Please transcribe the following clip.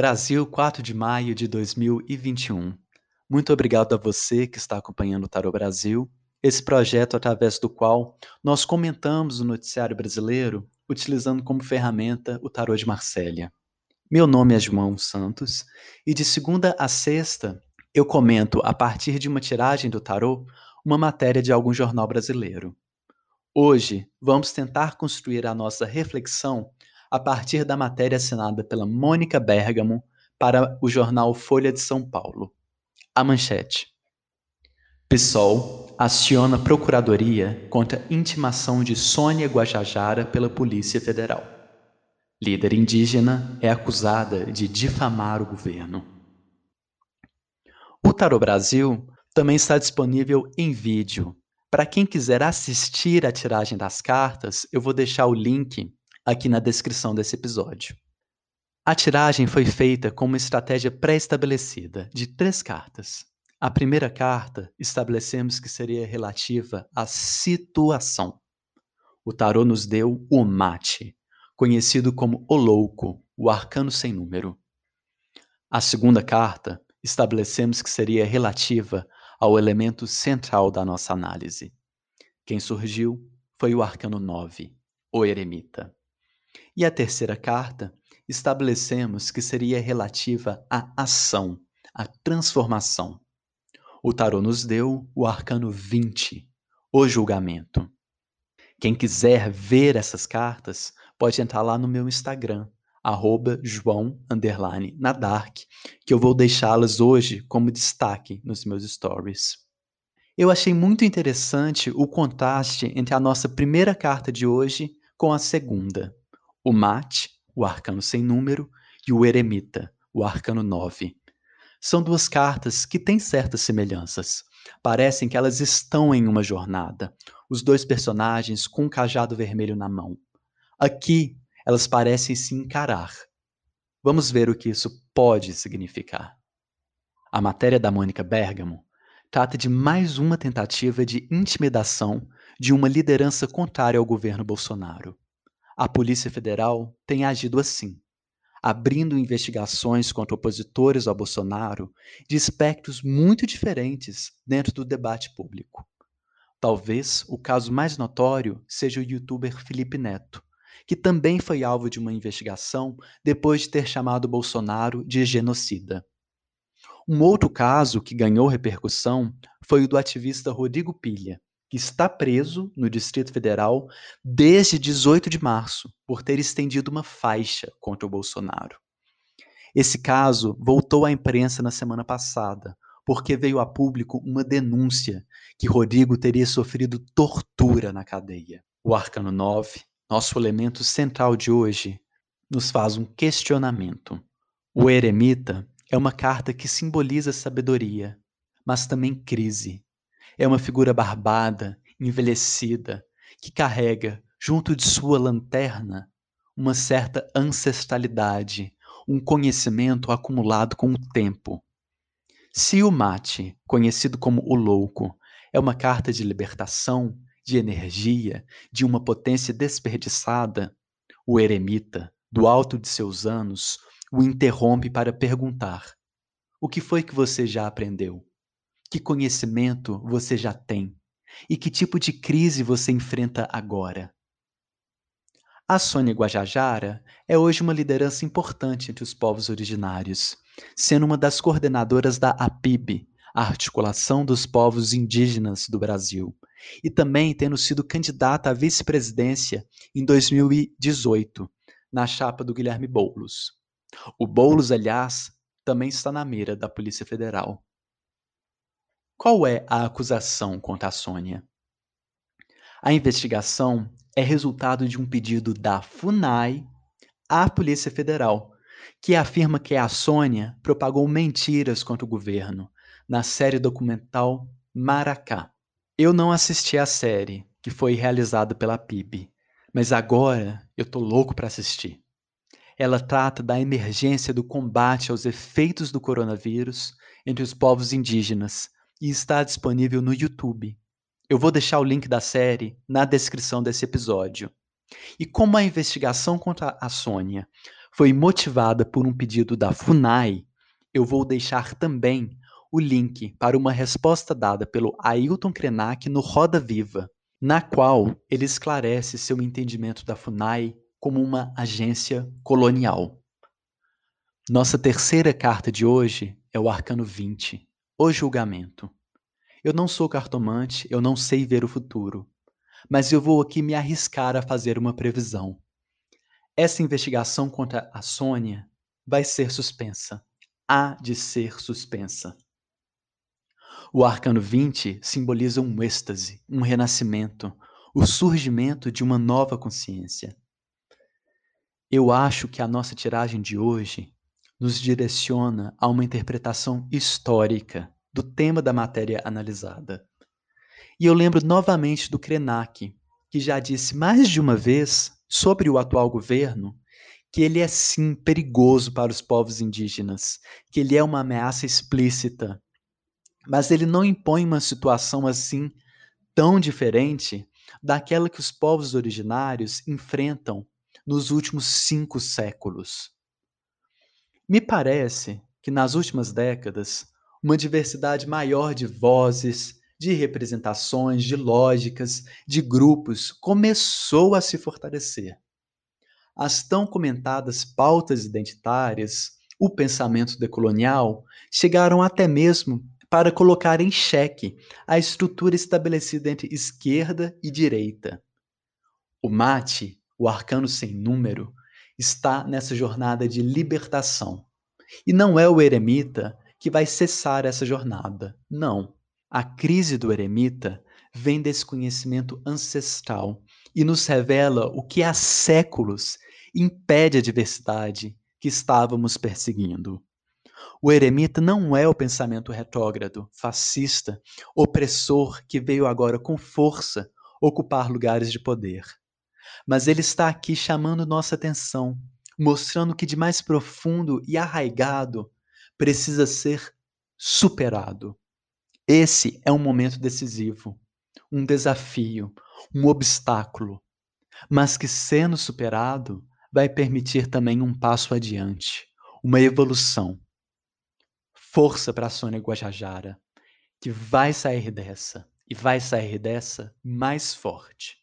Brasil, 4 de maio de 2021. Muito obrigado a você que está acompanhando o Tarot Brasil, esse projeto através do qual nós comentamos o noticiário brasileiro utilizando como ferramenta o Tarot de Marsella. Meu nome é João Santos e de segunda a sexta eu comento, a partir de uma tiragem do Tarot, uma matéria de algum jornal brasileiro. Hoje vamos tentar construir a nossa reflexão a partir da matéria assinada pela Mônica Bergamo para o jornal Folha de São Paulo. A manchete. PSOL aciona procuradoria contra intimação de Sônia Guajajara pela Polícia Federal. Líder indígena é acusada de difamar o governo. O Tarot Brasil também está disponível em vídeo. Para quem quiser assistir a tiragem das cartas, eu vou deixar o link aqui na descrição desse episódio. A tiragem foi feita com uma estratégia pré-estabelecida de três cartas. A primeira carta estabelecemos que seria relativa à situação. O tarô nos deu o mate, conhecido como o louco, o arcano sem número. A segunda carta estabelecemos que seria relativa ao elemento central da nossa análise. Quem surgiu foi o arcano 9, o eremita. E a terceira carta, estabelecemos que seria relativa à ação, à transformação. O tarô nos deu o arcano 20, o julgamento. Quem quiser ver essas cartas, pode entrar lá no meu Instagram, arroba João Nadark, que eu vou deixá-las hoje como destaque nos meus stories. Eu achei muito interessante o contraste entre a nossa primeira carta de hoje com a segunda o mate, o arcano sem número, e o eremita, o arcano 9. São duas cartas que têm certas semelhanças. Parecem que elas estão em uma jornada, os dois personagens com um cajado vermelho na mão. Aqui, elas parecem se encarar. Vamos ver o que isso pode significar. A matéria da Mônica Bergamo trata de mais uma tentativa de intimidação de uma liderança contrária ao governo Bolsonaro. A Polícia Federal tem agido assim, abrindo investigações contra opositores ao Bolsonaro de espectros muito diferentes dentro do debate público. Talvez o caso mais notório seja o youtuber Felipe Neto, que também foi alvo de uma investigação depois de ter chamado Bolsonaro de genocida. Um outro caso que ganhou repercussão foi o do ativista Rodrigo Pilha, que está preso no Distrito Federal desde 18 de março por ter estendido uma faixa contra o Bolsonaro. Esse caso voltou à imprensa na semana passada, porque veio a público uma denúncia que Rodrigo teria sofrido tortura na cadeia. O Arcano 9, nosso elemento central de hoje, nos faz um questionamento. O Eremita é uma carta que simboliza sabedoria, mas também crise, é uma figura barbada, envelhecida, que carrega, junto de sua lanterna, uma certa ancestralidade, um conhecimento acumulado com o tempo. Se o mate, conhecido como o louco, é uma carta de libertação, de energia, de uma potência desperdiçada, o eremita, do alto de seus anos, o interrompe para perguntar: O que foi que você já aprendeu? Que conhecimento você já tem? E que tipo de crise você enfrenta agora? A Sônia Guajajara é hoje uma liderança importante entre os povos originários, sendo uma das coordenadoras da APIB, a Articulação dos Povos Indígenas do Brasil, e também tendo sido candidata à vice-presidência em 2018, na chapa do Guilherme Boulos. O Boulos, aliás, também está na mira da Polícia Federal. Qual é a acusação contra a Sônia? A investigação é resultado de um pedido da FUNAI à Polícia Federal, que afirma que a Sônia propagou mentiras contra o governo na série documental Maracá. Eu não assisti à série, que foi realizada pela PIB, mas agora eu tô louco para assistir. Ela trata da emergência do combate aos efeitos do coronavírus entre os povos indígenas e está disponível no YouTube. Eu vou deixar o link da série na descrição desse episódio. E como a investigação contra a Sônia foi motivada por um pedido da FUNAI, eu vou deixar também o link para uma resposta dada pelo Ailton Krenak no Roda Viva, na qual ele esclarece seu entendimento da FUNAI como uma agência colonial. Nossa terceira carta de hoje é o Arcano 20, o julgamento. Eu não sou cartomante, eu não sei ver o futuro, mas eu vou aqui me arriscar a fazer uma previsão. Essa investigação contra a Sônia vai ser suspensa. Há de ser suspensa. O arcano 20 simboliza um êxtase, um renascimento, o surgimento de uma nova consciência. Eu acho que a nossa tiragem de hoje nos direciona a uma interpretação histórica do tema da matéria analisada. E eu lembro novamente do Krenak, que já disse mais de uma vez sobre o atual governo que ele é sim perigoso para os povos indígenas, que ele é uma ameaça explícita. Mas ele não impõe uma situação assim tão diferente daquela que os povos originários enfrentam nos últimos cinco séculos. Me parece que nas últimas décadas, uma diversidade maior de vozes, de representações, de lógicas, de grupos começou a se fortalecer. As tão comentadas pautas identitárias, o pensamento decolonial, chegaram até mesmo para colocar em xeque a estrutura estabelecida entre esquerda e direita. O mate, o arcano sem número, está nessa jornada de libertação. E não é o eremita que vai cessar essa jornada. Não. A crise do eremita vem desse conhecimento ancestral e nos revela o que há séculos impede a diversidade que estávamos perseguindo. O eremita não é o pensamento retrógrado, fascista, opressor que veio agora com força ocupar lugares de poder mas ele está aqui chamando nossa atenção, mostrando que de mais profundo e arraigado precisa ser superado. Esse é um momento decisivo, um desafio, um obstáculo, mas que sendo superado vai permitir também um passo adiante, uma evolução. Força para a Sônia Guajajara, que vai sair dessa e vai sair dessa mais forte.